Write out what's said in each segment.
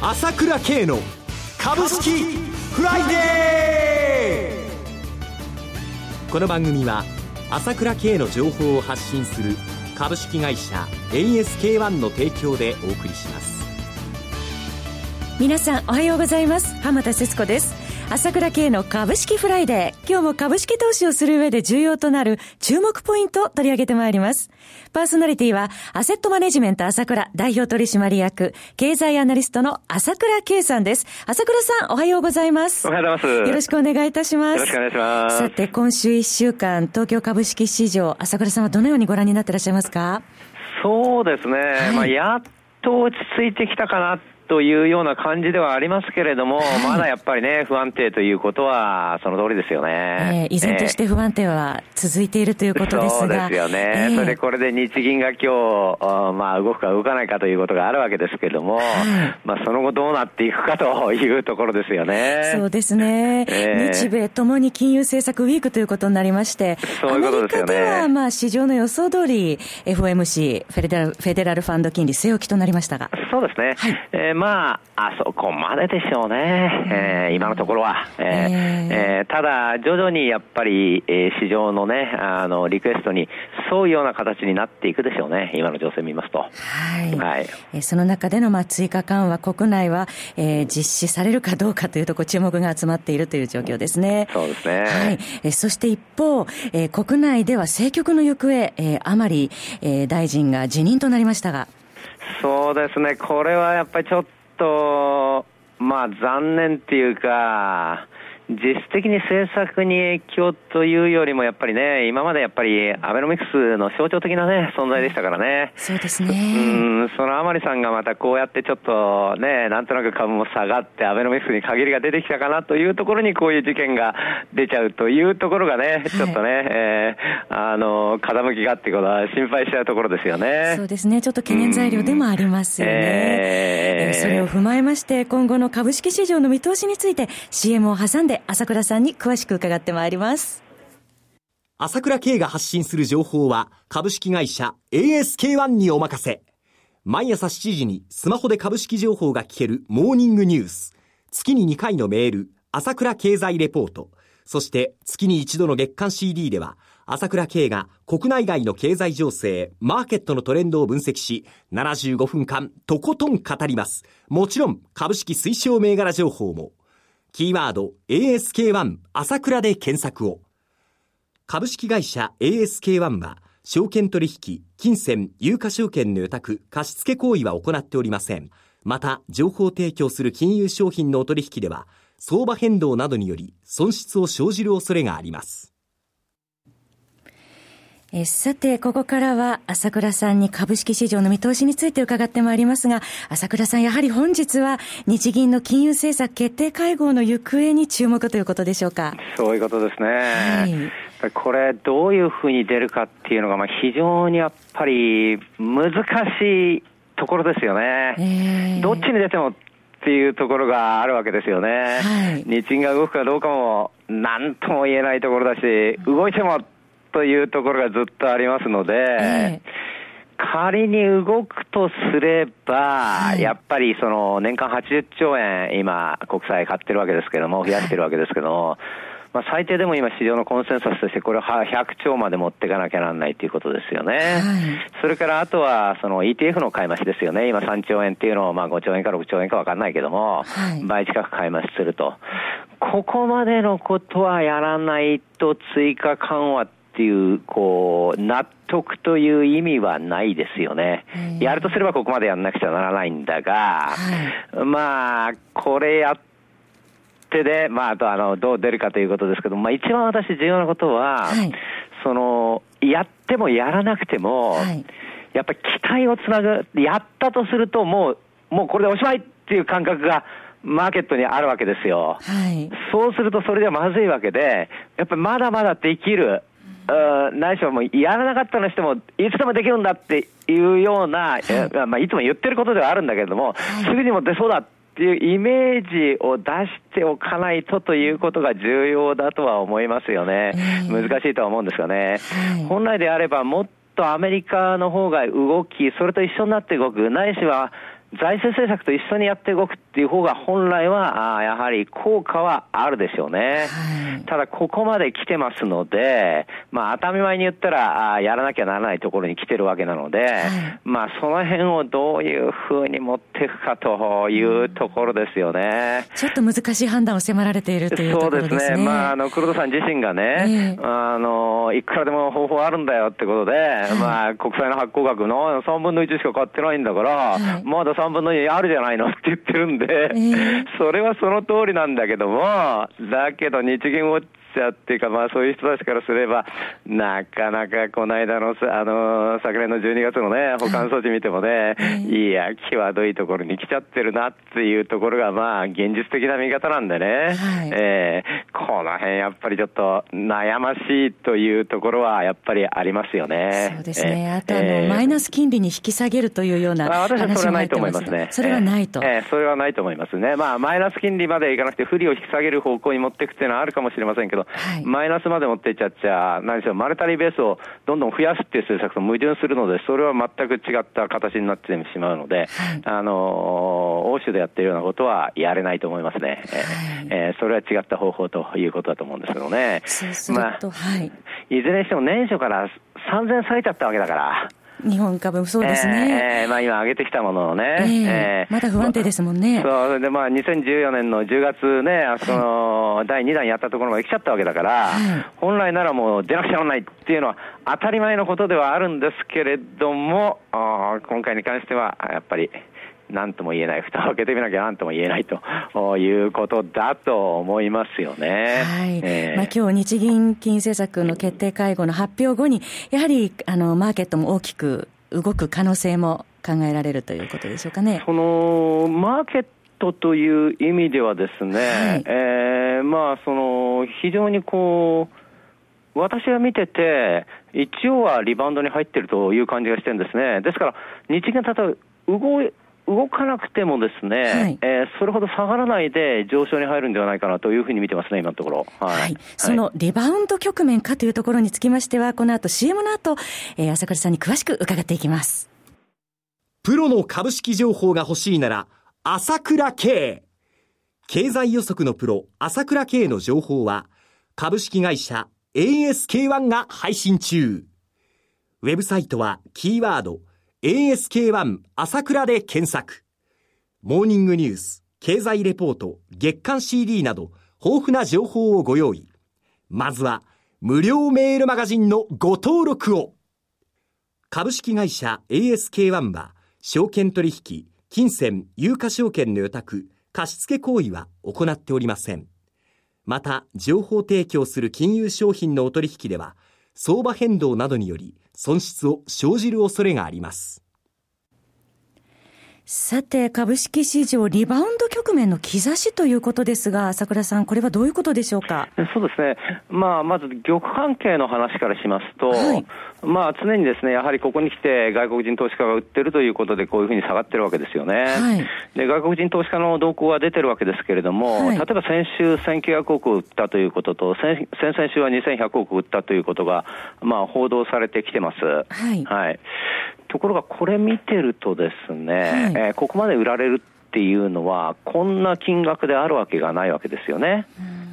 朝倉慶の株式フライデー。この番組は朝倉慶の情報を発信する株式会社 ASK-1 の提供でお送りします。皆さんおはようございます。浜田節子です。朝倉慶の株式フライデー。今日も株式投資をする上で重要となる注目ポイントを取り上げてまいります。パーソナリティは、アセットマネジメント朝倉代表取締役、経済アナリストの朝倉慶さんです。朝倉さん、おはようございます。おはようございます。よろしくお願いいたします。よろしくお願いします。さて、今週1週間、東京株式市場、朝倉さんはどのようにご覧になっていらっしゃいますかそうですね。はい、まあ、やっと落ち着いてきたかなというような感じではありますけれども、はい、まだやっぱりね、不安定ということは、その通りですよね。えー、依然として不安定は続いているということですが。そうですよね。えー、それでこれで日銀が今日、まあ動くか動かないかということがあるわけですけれども、はい、まあその後どうなっていくかというところですよね。そうですね。えー、日米ともに金融政策ウィークということになりまして、そういうことですよね。アメリカではまあ市場の予想通り FOMC、フェデラルフェデラルファンド金利据え置きとなりましたが。そうですね。はい、えー、まあ、あそこまででしょうね、えー、今のところは。えー、えー、ただ、徐々にやっぱり、えー、市場のね、あの、リクエストに沿うような形になっていくでしょうね、今の情勢見ますと。はい。はい、えー、その中での、まあ、追加緩和、国内は、えー、実施されるかどうかというところ、注目が集まっているという状況ですね。そうですね。はい。えー、そして一方、えー、国内では政局の行方、えー、甘利、えー、大臣が辞任となりましたが。そうですね、これはやっぱりちょっと、まあ残念っていうか、実質的に政策に影響というよりも、やっぱりね、今までやっぱりアベノミクスの象徴的なね、存在でしたからね。そうですね。うん、その甘利さんがまたこうやってちょっとね、なんとなく株も下がって、アベノミクスに限りが出てきたかなというところにこういう事件が出ちゃうというところがね、ちょっとね、はい、えー、あの、風向きがっていうことは心配しちゃうところですよね。そうですね。ちょっと懸念材料でもありますよね。えー、それを踏まえまして、今後の株式市場の見通しについて CM を挟んで朝倉さんに詳しく伺ってまいります。朝倉慶が発信する情報は株式会社 ASK-1 にお任せ。毎朝7時にスマホで株式情報が聞けるモーニングニュース。月に2回のメール、朝倉経済レポート。そして月に一度の月間 CD では、朝倉慶が国内外の経済情勢、マーケットのトレンドを分析し、75分間とことん語ります。もちろん株式推奨銘柄情報も。キーワード ASK1 朝倉で検索を。株式会社 ASK1 は、証券取引、金銭、有価証券の予託、貸付行為は行っておりません。また、情報提供する金融商品のお取引では、相場変動などにより損失を生じる恐れがあります。えさて、ここからは朝倉さんに株式市場の見通しについて伺ってまいりますが、朝倉さん、やはり本日は日銀の金融政策決定会合の行方に注目ということでしょうか？そういうことですね。はい、これ、どういうふうに出るかっていうのが、まあ、非常にやっぱり難しいところですよね。えー、どっちに出てもっていうところがあるわけですよね。はい、日銀が動くかどうかも何とも言えないところだし、動いてもというところがずっとありますので、えー、仮に動くとすれば、はい、やっぱりその年間80兆円、今、国債買ってるわけですけども、増やしてるわけですけども、まあ、最低でも今、市場のコンセンサスとして、これを100兆まで持っていかなきゃならないということですよね。はい、それからあとは、その ETF の買い増しですよね。今3兆円っていうのを、まあ5兆円か6兆円か分かんないけども、はい、倍近く買い増しすると。ここまでのことはやらないと追加緩和っていう、こう、納得という意味はないですよね。やるとすればここまでやんなくちゃならないんだが、はい、まあ、これやってで、まあ、あとあの、どう出るかということですけど、まあ一番私重要なことは、はい、その、やってもやらなくても、はい、やっぱり期待をつなぐ、やったとするともう、もうこれでおしまいっていう感覚が、マーケットにあるわけですよ。はい、そうするとそれではまずいわけで、やっぱりまだまだできる、ないしはもうやらなかったのしても、いつでもできるんだっていうような、はい、まあ、いつも言ってることではあるんだけれども、はい、すぐにも出そうだっていうイメージを出しておかないとということが重要だとは思いますよね。難しいとは思うんですがね。はい、本来であればもっとアメリカの方が動き、それと一緒になって動く、ないしは、財政政策と一緒にやって動くっていう方が本来は、あやはり効果はあるでしょうね。はい、ただ、ここまで来てますので、まあ、当たり前に言ったら、あやらなきゃならないところに来てるわけなので、はい、まあ、その辺をどういうふうに持っていくかというところですよね。ちょっと難しい判断を迫られているというところですね。そうですね。まあ、あの、黒田さん自身がね、えー、あの、いくらでも方法あるんだよってことで、はい、まあ、国債の発行額の3分の1しか買ってないんだから、まだ3分の2あるじゃないのって言ってるんで、えー、それはその通りなんだけども、だけど日銀ウォッチャーっていうか、まあそういう人たちからすれば、なかなかこの間の、あの、昨年の12月のね、保管措置見てもね、いや、際どいところに来ちゃってるなっていうところが、まあ現実的な見方なんでね、はい、えー、この辺やっぱりちょっと悩ましいというところはやっぱりありますよね。そうですね。あとあの、えー、マイナス金利に引き下げるというような私はそれはないと思いますね。それはないと。えー、それはないと思いますね。まあマイナス金利までいかなくて不利を引き下げる方向に持っていくっていうのはあるかもしれませんけど、はい、マイナスまで持っていっちゃっちゃ、何しろマルタリーベースをどんどん増やすっていう政策と矛盾するので、それは全く違った形になってしまうので、はい、あの欧州でやっているようなことはやれないと思いますね。はい、えー、それは違った方法ということだと思うんですけどね。まあ、はい、いずれにしても年初から3000下げちゃったわけだから。日本株そうですね。えー、まあ今上げてきたものをね。えー、えー、まだ不安定ですもんね。そう、でまあ2014年の10月ね、あその、第2弾やったところまで来ちゃったわけだから、はい、本来ならもう出なくちゃならないっていうのは当たり前のことではあるんですけれども、あ今回に関してはやっぱり、何とも言えない、蓋を開けてみなきゃ何とも言えないということだと思いますよね。はい。えー、まあ今日日銀金融政策の決定会合の発表後に、やはりあのマーケットも大きく動く可能性も考えられるということでしょうかね。そのマーケットという意味ではですね、はい、えー、まあその非常にこう私が見てて、一応はリバウンドに入ってるという感じがしてるんですね。ですから、日銀例えば動い動かなくてもですね、はい、えー、それほど下がらないで上昇に入るんではないかなというふうに見てますね、今のところ。はい。はい、そのリバウンド局面かというところにつきましては、この後 CM の後、えー、朝倉さんに詳しく伺っていきます。プロの株式情報が欲しいなら、朝倉慶。経済予測のプロ、朝倉慶の情報は、株式会社 ASK1 が配信中。ウェブサイトはキーワード ASK1 朝倉で検索。モーニングニュース、経済レポート、月刊 CD など豊富な情報をご用意。まずは無料メールマガジンのご登録を。株式会社 ASK1 は証券取引、金銭、有価証券の予託、貸付行為は行っておりません。また、情報提供する金融商品のお取引では、相場変動などにより損失を生じる恐れがあります。さて、株式市場リバウンド局面の兆しということですが、朝倉さん、これはどういうことでしょうか？そうですね。まあ、まず、玉関係の話からしますと、はい、まあ、常にですね、やはりここに来て外国人投資家が売ってるということで、こういうふうに下がってるわけですよね。はい、で、外国人投資家の動向は出てるわけですけれども、はい、例えば先週1900億売ったということと、先々週は2100億売ったということが、まあ、報道されてきてます。はい。はい。ところがこれ見てるとですね、はい、えー、ここまで売られるっていうのは、こんな金額であるわけがないわけですよね。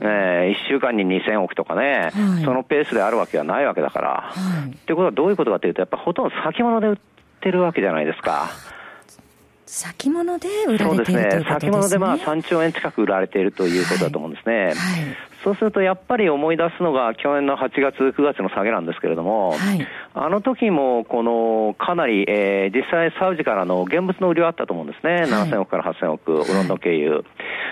えー、1週間に2000億とかね、はい、そのペースであるわけがないわけだから。はい、ってことはどういうことかというと、やっぱほとんど先物で売ってるわけじゃないですか。先物で売られているということですね。先物でまあ3兆円近く売られているということだと思うんですね。はいはい、そうするとやっぱり思い出すのが去年の8月、9月の下げなんですけれども、はい、あの時もこのかなり、えー、実際サウジからの現物の売りはあったと思うんですね。7000億から8000億、ロンドン経由。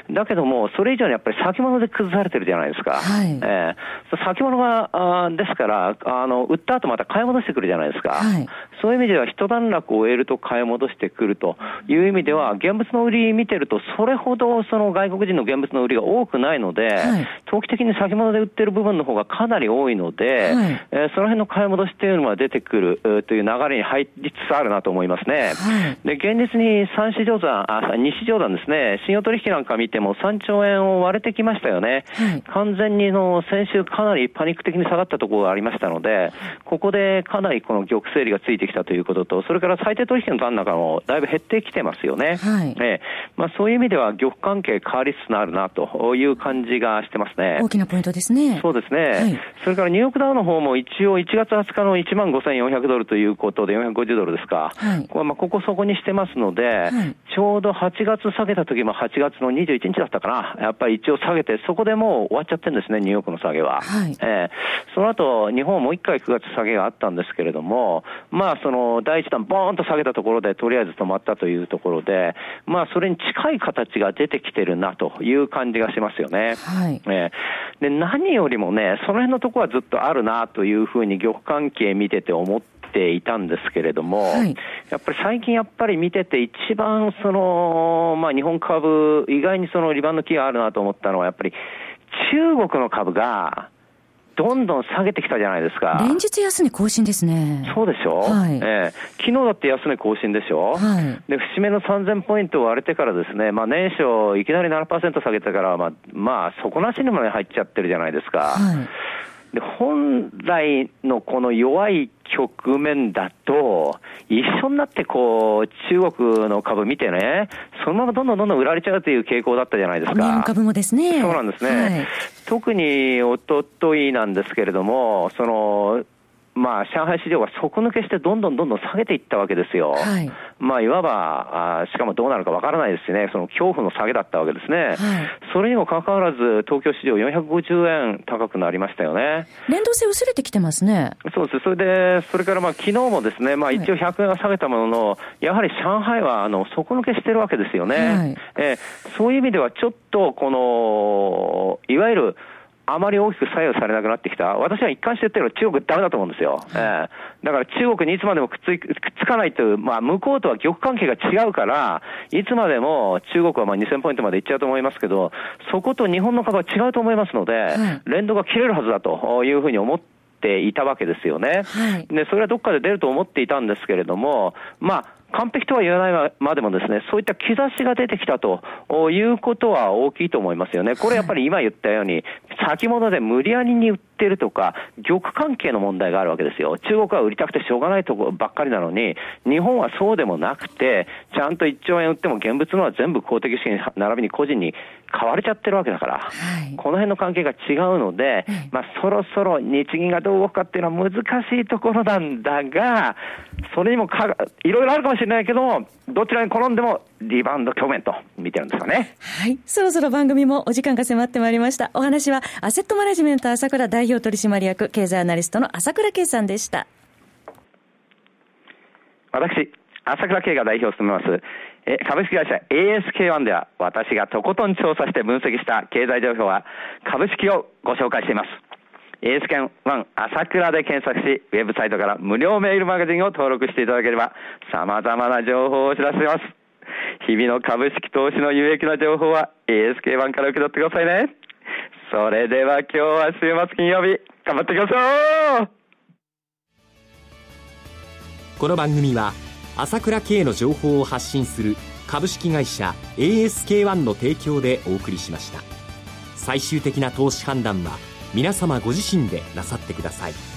だけども、それ以上にやっぱり先物で崩されてるじゃないですか。はい、えー、先物が、あですから、あの、売った後また買い戻してくるじゃないですか。はい、そういう意味では一段落を終えると買い戻してくるという意味では、現物の売り見てると、それほどその外国人の現物の売りが多くないので、はい、長期的に先物で売ってる部分の方がかなり多いので、はい、えー、その辺の買い戻しっていうのが出てくるという流れに入りつつあるなと思いますね。はい、で、現実に三市場山、あ、西市場山ですね、信用取引なんか見てても3兆円を割れてきましたよね。はい、完全にの先週かなりパニック的に下がったところがありましたので、ここでかなりこの玉整理がついてきたということと、それから最低取引の残高もだいぶ減ってきてますよね。はい、えまあ、そういう意味では玉関係変わりつつあるなという感じがしてますね。大きなポイントですね。そうですね。はい、それからニューヨークダウの方も一応1月20日の1万5400ドルということで450ドルですか。はい、これまあここそこにしてますので、はい、ちょうど8月下げた時も8月の21日だったかな。やっぱり一応下げて、そこでもう終わっちゃってるんですね、ニューヨークの下げは。はい、えー、その後、日本もう一回9月下げがあったんですけれども、まあその第一弾ボーンと下げたところでとりあえず止まったというところで、まあそれに近い形が出てきてるなという感じがしますよね。はい、えー、で何よりもね、その辺のところはずっとあるなというふうに玉関係見てて思っていたんですけれども、はい、やっぱり最近やっぱり見てて一番その、まあ日本株、意外にそのリバウンド期があるなと思ったのはやっぱり中国の株が、どんどん下げてきたじゃないですか。連日安値更新ですね。そうでしょ？はい。えー、昨日だって安値更新でしょ？はい。で、節目の3000ポイントを割れてからですね、まあ年初いきなり7%下げてから、まあ、まあ、底なしにもね入っちゃってるじゃないですか。はい。で本来のこの弱い局面だと、一緒になってこう、中国の株見てね、そのままどんどんどんどん売られちゃうという傾向だったじゃないですか。日本株もですね。そうなんですね。はい、特におとといなんですけれども、その、まあ、上海市場が底抜けしてどんどんどんどん下げていったわけですよ。はい。まあ、いわば、あしかもどうなるかわからないですしね、その恐怖の下げだったわけですね。はい。それにもかかわらず、東京市場450円高くなりましたよね。連動性薄れてきてますね。そうです。それで、それからまあ、昨日もですね、まあ、一応100円は下げたものの、やはり上海は、あの、底抜けしてるわけですよね。はい。えー、そういう意味では、ちょっと、この、いわゆる、あまり大きく左右されなくなってきた。私は一貫して言ってるのは中国ダメだと思うんですよ。えー、だから中国にいつまでもくっつくっつかないという、まあ向こうとは玉関係が違うから、いつまでも中国はまあ2000ポイントまでいっちゃうと思いますけど、そこと日本の株は違うと思いますので、連動が切れるはずだというふうに思って、いたわけですよね。はい、で、それはどっかで出ると思っていたんですけれども、まあ、完璧とは言わないまでもですね、そういった兆しが出てきたということは大きいと思いますよね。これやっぱり今言ったように、先物で無理やりに売ってるとか、玉関係の問題があるわけですよ。中国は売りたくてしょうがないところばっかりなのに、日本はそうでもなくて、ちゃんと1兆円売っても現物のは全部公的資金並びに個人に買われちゃってるわけだから、はい、この辺の関係が違うので、まあそろそろ日銀がどう動くかっていうのは難しいところなんだが、それにもかいろいろあるかもしれないけど、どちらに転んでもリバウンド局面と見てるんですよね。はい。そろそろ番組もお時間が迫ってまいりました。お話は、アセットマネジメント朝倉代表取締役、経済アナリストの朝倉圭さんでした。私、朝倉圭が代表を務めます、え株式会社 ASK1 では、私がとことん調査して分析した経済情報は、株式をご紹介しています。エース券1朝倉で検索し、ウェブサイトから無料メールマガジンを登録していただければ、様々な情報をお知らせします。日々の株式投資の有益な情報は ASK1 から受け取ってくださいね。それでは今日は週末金曜日、頑張っていきましょうこの番組は、朝倉慶の情報を発信する株式会社 ASK1 の提供でお送りしました。最終的な投資判断は、皆様ご自身でなさってください